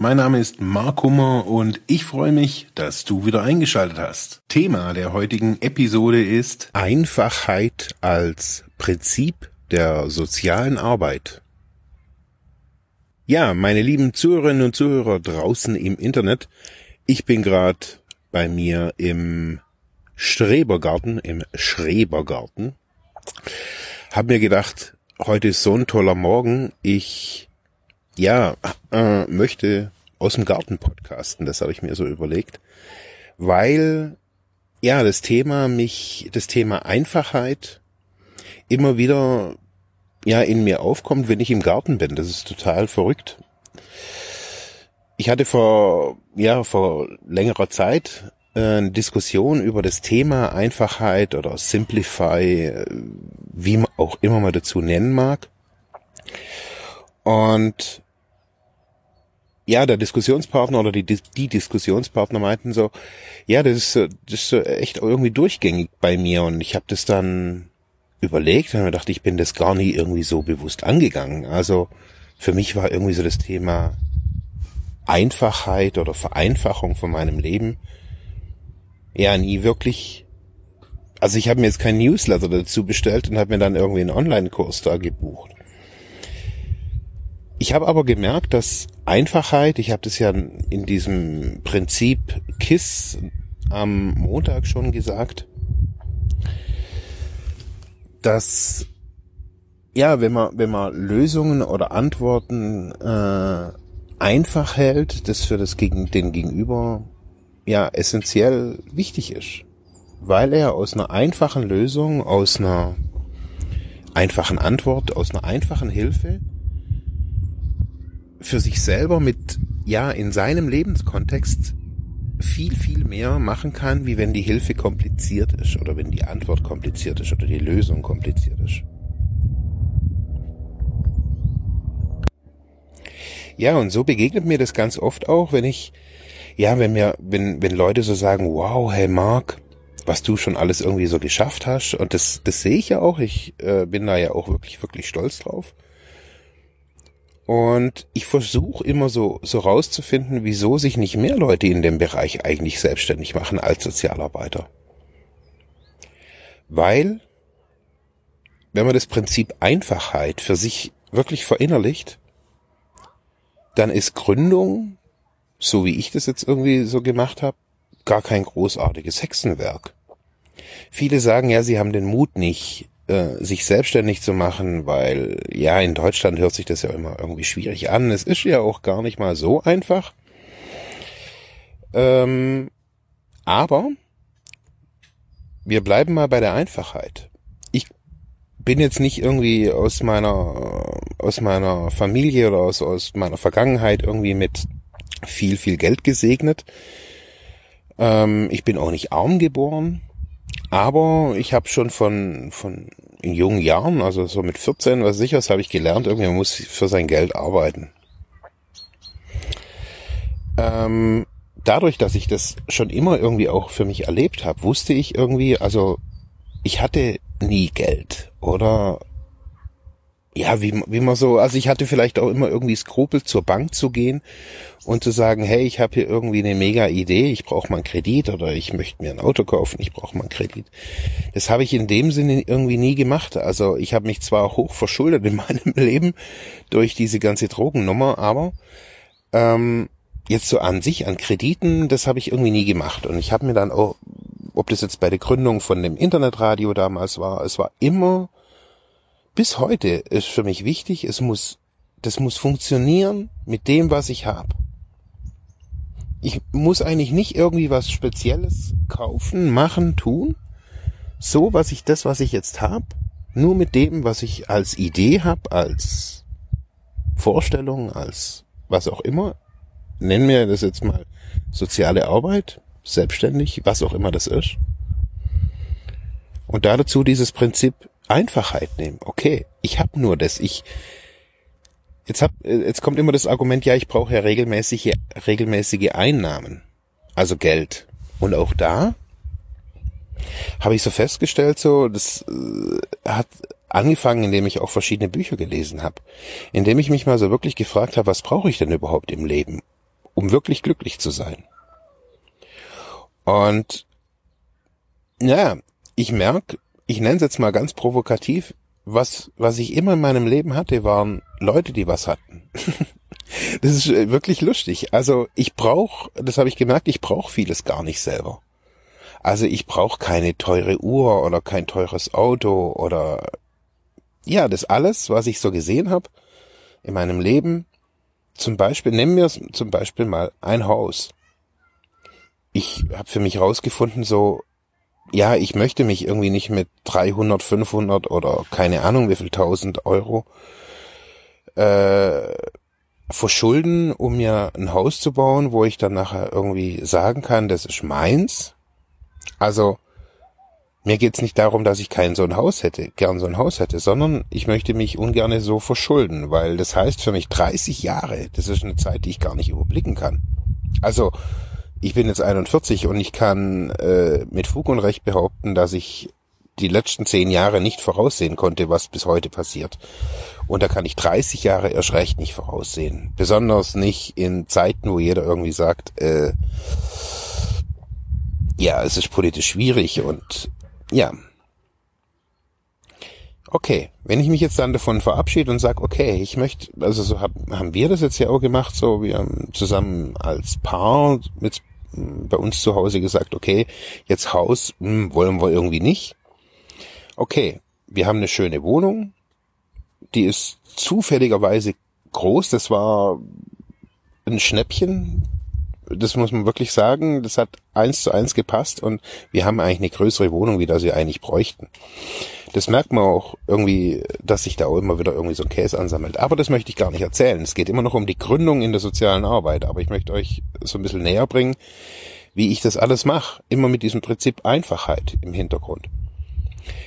Mein Name ist Mark Hummer und ich freue mich, dass du wieder eingeschaltet hast. Thema der heutigen Episode ist Einfachheit als Prinzip der sozialen Arbeit. Ja, meine lieben Zuhörerinnen und Zuhörer draußen im Internet, ich bin gerade bei mir im Strebergarten, im Schrebergarten. Hab mir gedacht, heute ist so ein toller Morgen, ich ja, äh, möchte aus dem Garten podcasten, das habe ich mir so überlegt, weil ja, das Thema mich, das Thema Einfachheit immer wieder ja in mir aufkommt, wenn ich im Garten bin. Das ist total verrückt. Ich hatte vor ja vor längerer Zeit äh, eine Diskussion über das Thema Einfachheit oder Simplify, äh, wie man auch immer man dazu nennen mag. Und ja, der Diskussionspartner oder die, die Diskussionspartner meinten so, ja, das ist, das ist echt irgendwie durchgängig bei mir und ich habe das dann überlegt und mir dachte, ich bin das gar nie irgendwie so bewusst angegangen. Also für mich war irgendwie so das Thema Einfachheit oder Vereinfachung von meinem Leben ja nie wirklich. Also ich habe mir jetzt keinen Newsletter dazu bestellt und habe mir dann irgendwie einen Online-Kurs da gebucht. Ich habe aber gemerkt, dass Einfachheit, ich habe das ja in diesem Prinzip KISS am Montag schon gesagt, dass ja, wenn man wenn man Lösungen oder Antworten äh, einfach hält, das für das gegen den Gegenüber ja essentiell wichtig ist, weil er aus einer einfachen Lösung, aus einer einfachen Antwort, aus einer einfachen Hilfe für sich selber mit ja in seinem Lebenskontext viel, viel mehr machen kann, wie wenn die Hilfe kompliziert ist oder wenn die Antwort kompliziert ist oder die Lösung kompliziert ist. Ja, und so begegnet mir das ganz oft auch, wenn ich, ja, wenn mir, wenn, wenn Leute so sagen, wow, hey Mark, was du schon alles irgendwie so geschafft hast, und das, das sehe ich ja auch, ich äh, bin da ja auch wirklich, wirklich stolz drauf. Und ich versuche immer so, so rauszufinden, wieso sich nicht mehr Leute in dem Bereich eigentlich selbstständig machen als Sozialarbeiter. Weil, wenn man das Prinzip Einfachheit für sich wirklich verinnerlicht, dann ist Gründung, so wie ich das jetzt irgendwie so gemacht habe, gar kein großartiges Hexenwerk. Viele sagen ja, sie haben den Mut nicht, äh, sich selbstständig zu machen, weil ja, in Deutschland hört sich das ja immer irgendwie schwierig an. Es ist ja auch gar nicht mal so einfach. Ähm, aber wir bleiben mal bei der Einfachheit. Ich bin jetzt nicht irgendwie aus meiner aus meiner Familie oder aus aus meiner Vergangenheit irgendwie mit viel viel Geld gesegnet. Ähm, ich bin auch nicht arm geboren. Aber ich habe schon von, von in jungen Jahren, also so mit 14, was sicher, habe ich gelernt, irgendwie muss für sein Geld arbeiten. Ähm, dadurch, dass ich das schon immer irgendwie auch für mich erlebt habe, wusste ich irgendwie, also ich hatte nie Geld oder ja, wie, wie man so, also ich hatte vielleicht auch immer irgendwie Skrupel zur Bank zu gehen und zu sagen, hey, ich habe hier irgendwie eine mega Idee, ich brauche mal einen Kredit oder ich möchte mir ein Auto kaufen, ich brauche mal einen Kredit. Das habe ich in dem Sinne irgendwie nie gemacht. Also ich habe mich zwar hoch verschuldet in meinem Leben durch diese ganze Drogennummer, aber ähm, jetzt so an sich, an Krediten, das habe ich irgendwie nie gemacht. Und ich habe mir dann auch, ob das jetzt bei der Gründung von dem Internetradio damals war, es war immer, bis heute ist für mich wichtig, es muss, das muss funktionieren mit dem, was ich habe ich muss eigentlich nicht irgendwie was Spezielles kaufen, machen, tun. So, was ich das, was ich jetzt habe, nur mit dem, was ich als Idee habe, als Vorstellung, als was auch immer, nennen wir das jetzt mal soziale Arbeit, selbstständig, was auch immer das ist. Und da dazu dieses Prinzip Einfachheit nehmen. Okay, ich habe nur das. Ich jetzt hab jetzt kommt immer das Argument, ja, ich brauche ja regelmäßige regelmäßige Einnahmen, also Geld. Und auch da habe ich so festgestellt, so das äh, hat angefangen, indem ich auch verschiedene Bücher gelesen habe, indem ich mich mal so wirklich gefragt habe, was brauche ich denn überhaupt im Leben, um wirklich glücklich zu sein? Und ja, ich merke, ich nenne es jetzt mal ganz provokativ, was, was ich immer in meinem Leben hatte, waren Leute, die was hatten. das ist äh, wirklich lustig. Also ich brauche, das habe ich gemerkt, ich brauche vieles gar nicht selber. Also ich brauche keine teure Uhr oder kein teures Auto oder ja, das alles, was ich so gesehen habe in meinem Leben. Zum Beispiel, nehmen wir zum Beispiel mal ein Haus. Ich habe für mich rausgefunden, so ja, ich möchte mich irgendwie nicht mit 300, 500 oder keine Ahnung wie viel tausend Euro äh, verschulden, um mir ein Haus zu bauen, wo ich dann nachher irgendwie sagen kann, das ist meins. Also mir geht's nicht darum, dass ich kein so ein Haus hätte, gern so ein Haus hätte, sondern ich möchte mich ungern so verschulden, weil das heißt für mich 30 Jahre, das ist eine Zeit, die ich gar nicht überblicken kann. Also ich bin jetzt 41 und ich kann äh, mit Fug und Recht behaupten, dass ich die letzten zehn Jahre nicht voraussehen konnte, was bis heute passiert. Und da kann ich 30 Jahre erst recht nicht voraussehen. Besonders nicht in Zeiten, wo jeder irgendwie sagt, äh, ja, es ist politisch schwierig und ja. Okay, wenn ich mich jetzt dann davon verabschiede und sage, okay, ich möchte, also so hab, haben wir das jetzt ja auch gemacht, so wir haben zusammen als Paar mit bei uns zu Hause gesagt, okay, jetzt Haus hm, wollen wir irgendwie nicht. Okay, wir haben eine schöne Wohnung, die ist zufälligerweise groß, das war ein Schnäppchen, das muss man wirklich sagen, das hat eins zu eins gepasst und wir haben eigentlich eine größere Wohnung, wie das wir eigentlich bräuchten. Das merkt man auch irgendwie, dass sich da auch immer wieder irgendwie so ein Käse ansammelt. Aber das möchte ich gar nicht erzählen. Es geht immer noch um die Gründung in der sozialen Arbeit. Aber ich möchte euch so ein bisschen näher bringen, wie ich das alles mache. Immer mit diesem Prinzip Einfachheit im Hintergrund.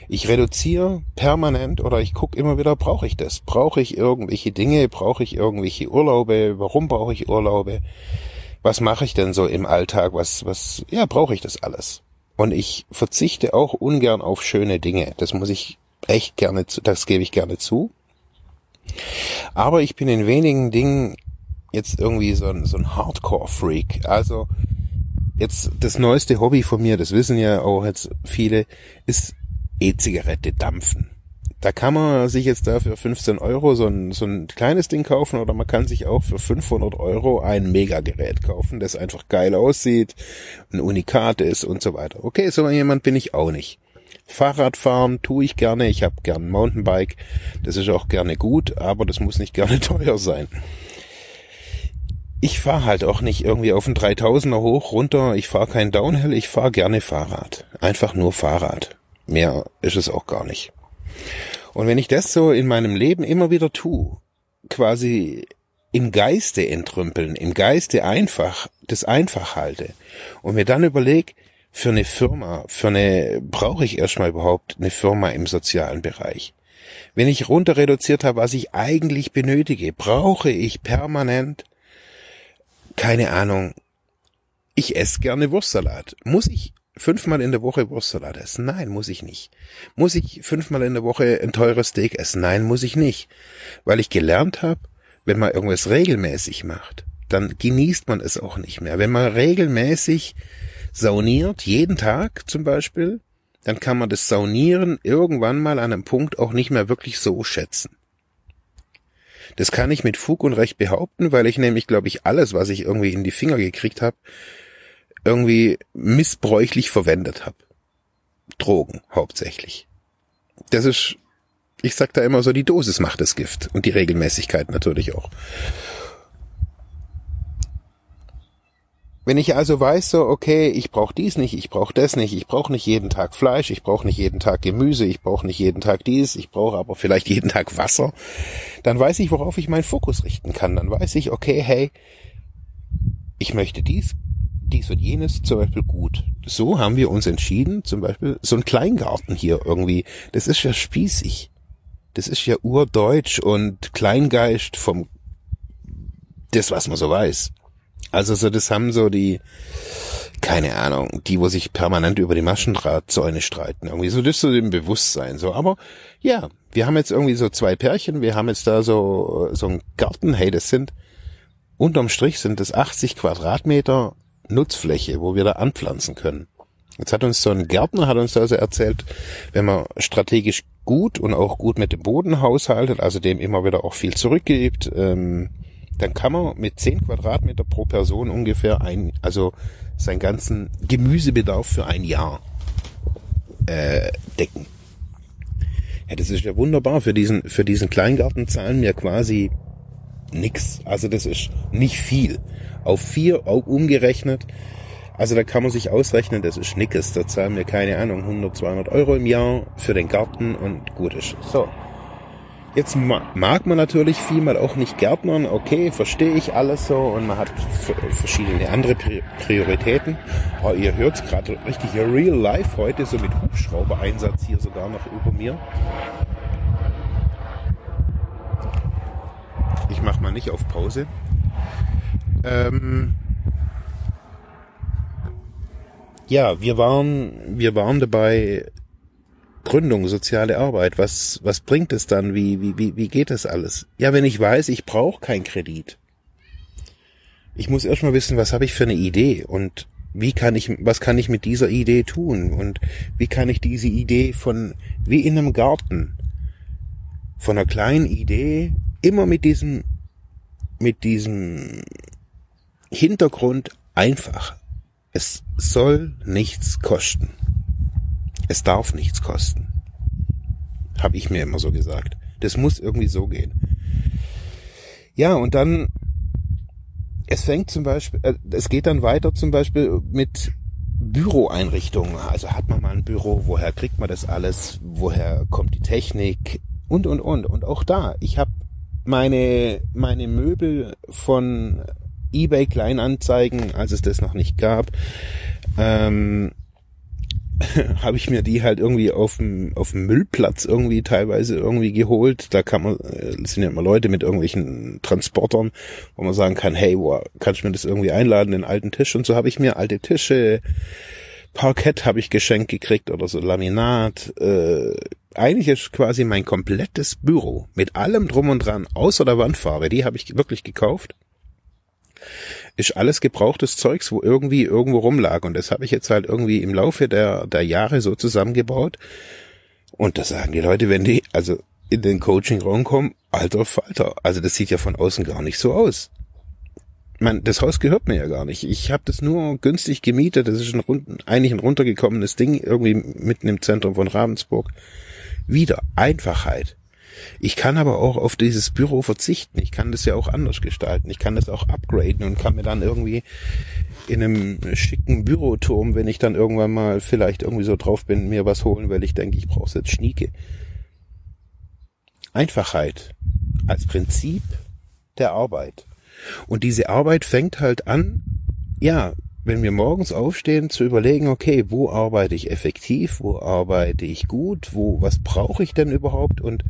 Ich reduziere permanent oder ich gucke immer wieder, brauche ich das? Brauche ich irgendwelche Dinge? Brauche ich irgendwelche Urlaube? Warum brauche ich Urlaube? Was mache ich denn so im Alltag? Was, was, ja, brauche ich das alles? Und ich verzichte auch ungern auf schöne Dinge. Das muss ich echt gerne, zu, das gebe ich gerne zu. Aber ich bin in wenigen Dingen jetzt irgendwie so ein, so ein Hardcore-Freak. Also jetzt das neueste Hobby von mir, das wissen ja auch jetzt viele, ist E-Zigarette dampfen. Da kann man sich jetzt da für 15 Euro so ein, so ein kleines Ding kaufen oder man kann sich auch für 500 Euro ein Megagerät kaufen, das einfach geil aussieht, ein Unikat ist und so weiter. Okay, so jemand bin ich auch nicht. Fahrradfahren tue ich gerne, ich habe gern Mountainbike, das ist auch gerne gut, aber das muss nicht gerne teuer sein. Ich fahre halt auch nicht irgendwie auf den 3000er hoch, runter, ich fahre kein Downhill, ich fahre gerne Fahrrad. Einfach nur Fahrrad. Mehr ist es auch gar nicht. Und wenn ich das so in meinem Leben immer wieder tue, quasi im Geiste entrümpeln, im Geiste einfach, das einfach halte und mir dann überleg, für eine Firma, für eine, brauche ich erstmal überhaupt eine Firma im sozialen Bereich? Wenn ich runter reduziert habe, was ich eigentlich benötige, brauche ich permanent, keine Ahnung, ich esse gerne Wurstsalat. Muss ich fünfmal in der Woche Wurstsalat essen? Nein, muss ich nicht. Muss ich fünfmal in der Woche ein teures Steak essen? Nein, muss ich nicht. Weil ich gelernt habe, wenn man irgendwas regelmäßig macht, dann genießt man es auch nicht mehr. Wenn man regelmäßig sauniert, jeden Tag zum Beispiel, dann kann man das Saunieren irgendwann mal an einem Punkt auch nicht mehr wirklich so schätzen. Das kann ich mit Fug und Recht behaupten, weil ich nämlich, glaube ich, alles, was ich irgendwie in die Finger gekriegt habe, irgendwie missbräuchlich verwendet habe. Drogen hauptsächlich. Das ist, ich sag da immer so, die Dosis macht das Gift und die Regelmäßigkeit natürlich auch. Wenn ich also weiß, so, okay, ich brauche dies nicht, ich brauche das nicht, ich brauche nicht jeden Tag Fleisch, ich brauche nicht jeden Tag Gemüse, ich brauche nicht jeden Tag dies, ich brauche aber vielleicht jeden Tag Wasser, dann weiß ich, worauf ich meinen Fokus richten kann. Dann weiß ich, okay, hey, ich möchte dies dies und jenes zum Beispiel gut. So haben wir uns entschieden, zum Beispiel so ein Kleingarten hier irgendwie, das ist ja spießig. Das ist ja urdeutsch und Kleingeist vom, das was man so weiß. Also so, das haben so die, keine Ahnung, die, wo sich permanent über die Maschendrahtzäune streiten. Irgendwie so, das so im Bewusstsein so. Aber ja, wir haben jetzt irgendwie so zwei Pärchen, wir haben jetzt da so, so einen Garten, hey, das sind, unterm Strich sind das 80 Quadratmeter Nutzfläche, wo wir da anpflanzen können. Jetzt hat uns so ein Gärtner, hat uns also erzählt, wenn man strategisch gut und auch gut mit dem Boden haushaltet, also dem immer wieder auch viel zurückgibt, ähm, dann kann man mit 10 Quadratmeter pro Person ungefähr ein, also seinen ganzen Gemüsebedarf für ein Jahr äh, decken. Ja, das ist ja wunderbar. Für diesen, für diesen Kleingarten zahlen wir quasi nix. Also das ist nicht viel. Auf vier umgerechnet. Also da kann man sich ausrechnen, das ist nickes. Da zahlen wir keine Ahnung, 100, 200 Euro im Jahr für den Garten und gut ist. So. Jetzt mag man natürlich viel mal auch nicht Gärtnern, okay, verstehe ich alles so und man hat verschiedene andere Prioritäten. Aber ihr hört es gerade richtig real life heute, so mit Hubschrauber-Einsatz hier sogar noch über mir. Ich mach mal nicht auf Pause. Ähm ja, wir waren, wir waren dabei, Gründung, soziale Arbeit, was, was bringt es dann? Wie, wie, wie, wie geht das alles? Ja, wenn ich weiß, ich brauche keinen Kredit. Ich muss erstmal wissen, was habe ich für eine Idee und wie kann ich, was kann ich mit dieser Idee tun und wie kann ich diese Idee von, wie in einem Garten, von einer kleinen Idee, immer mit diesem, mit diesem Hintergrund einfach. Es soll nichts kosten. Es darf nichts kosten. Habe ich mir immer so gesagt. Das muss irgendwie so gehen. Ja, und dann, es fängt zum Beispiel, äh, es geht dann weiter zum Beispiel mit Büroeinrichtungen. Also hat man mal ein Büro, woher kriegt man das alles, woher kommt die Technik und, und, und. Und auch da, ich habe meine, meine Möbel von eBay Kleinanzeigen, als es das noch nicht gab, ähm, habe ich mir die halt irgendwie auf dem, auf dem Müllplatz irgendwie teilweise irgendwie geholt. Da kann man, äh, sind ja immer Leute mit irgendwelchen Transportern, wo man sagen kann, hey, wow, kannst du mir das irgendwie einladen, den alten Tisch? Und so habe ich mir alte Tische, Parkett habe ich geschenkt gekriegt oder so Laminat. Äh, eigentlich ist quasi mein komplettes Büro mit allem drum und dran, außer der Wandfarbe, die habe ich wirklich gekauft ist alles gebrauchtes Zeugs, wo irgendwie irgendwo rumlag. Und das habe ich jetzt halt irgendwie im Laufe der, der Jahre so zusammengebaut. Und das sagen die Leute, wenn die also in den Coaching-Raum kommen, alter Falter. Also das sieht ja von außen gar nicht so aus. Man, das Haus gehört mir ja gar nicht. Ich habe das nur günstig gemietet. Das ist ein, eigentlich ein runtergekommenes Ding, irgendwie mitten im Zentrum von Ravensburg. Wieder Einfachheit. Ich kann aber auch auf dieses Büro verzichten. Ich kann das ja auch anders gestalten. Ich kann das auch upgraden und kann mir dann irgendwie in einem schicken Büroturm, wenn ich dann irgendwann mal vielleicht irgendwie so drauf bin, mir was holen, weil ich denke, ich brauche jetzt Schnieke. Einfachheit als Prinzip der Arbeit. Und diese Arbeit fängt halt an, ja, wenn wir morgens aufstehen, zu überlegen, okay, wo arbeite ich effektiv, wo arbeite ich gut, wo, was brauche ich denn überhaupt und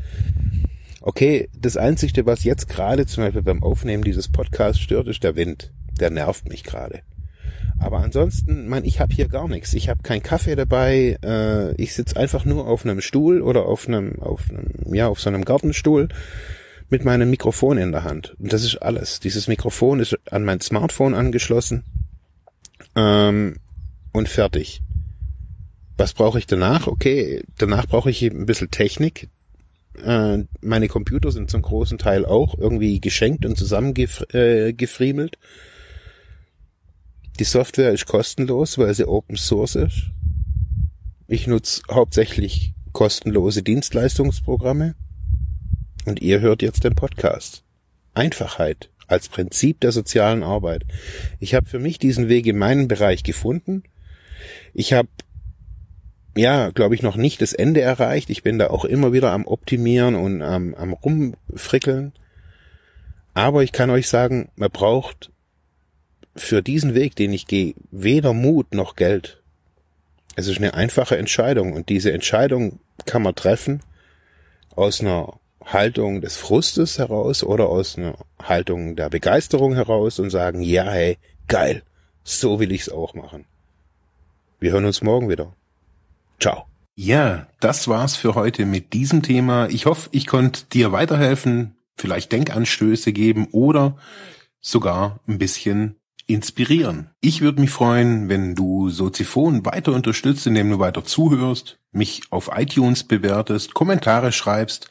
okay, das Einzige, was jetzt gerade zum Beispiel beim Aufnehmen dieses Podcasts stört, ist der Wind. Der nervt mich gerade. Aber ansonsten, mein, ich habe hier gar nichts. Ich habe keinen Kaffee dabei. Äh, ich sitze einfach nur auf einem Stuhl oder auf einem, auf einem, ja, auf so einem Gartenstuhl mit meinem Mikrofon in der Hand. Und das ist alles. Dieses Mikrofon ist an mein Smartphone angeschlossen ähm, und fertig. Was brauche ich danach? Okay, danach brauche ich ein bisschen Technik. Äh, meine Computer sind zum großen Teil auch irgendwie geschenkt und zusammengefriemelt. Äh, Die Software ist kostenlos, weil sie Open Source ist. Ich nutze hauptsächlich kostenlose Dienstleistungsprogramme. Und ihr hört jetzt den Podcast. Einfachheit als Prinzip der sozialen Arbeit. Ich habe für mich diesen Weg in meinen Bereich gefunden. Ich habe ja, glaube ich, noch nicht das Ende erreicht. Ich bin da auch immer wieder am Optimieren und am, am Rumfrickeln. Aber ich kann euch sagen, man braucht für diesen Weg, den ich gehe, weder Mut noch Geld. Es ist eine einfache Entscheidung und diese Entscheidung kann man treffen aus einer Haltung des Frustes heraus oder aus einer Haltung der Begeisterung heraus und sagen, ja, hey, geil, so will ich's auch machen. Wir hören uns morgen wieder. Ciao. Ja, das war's für heute mit diesem Thema. Ich hoffe, ich konnte dir weiterhelfen, vielleicht Denkanstöße geben oder sogar ein bisschen inspirieren. Ich würde mich freuen, wenn du Soziphon weiter unterstützt, indem du weiter zuhörst, mich auf iTunes bewertest, Kommentare schreibst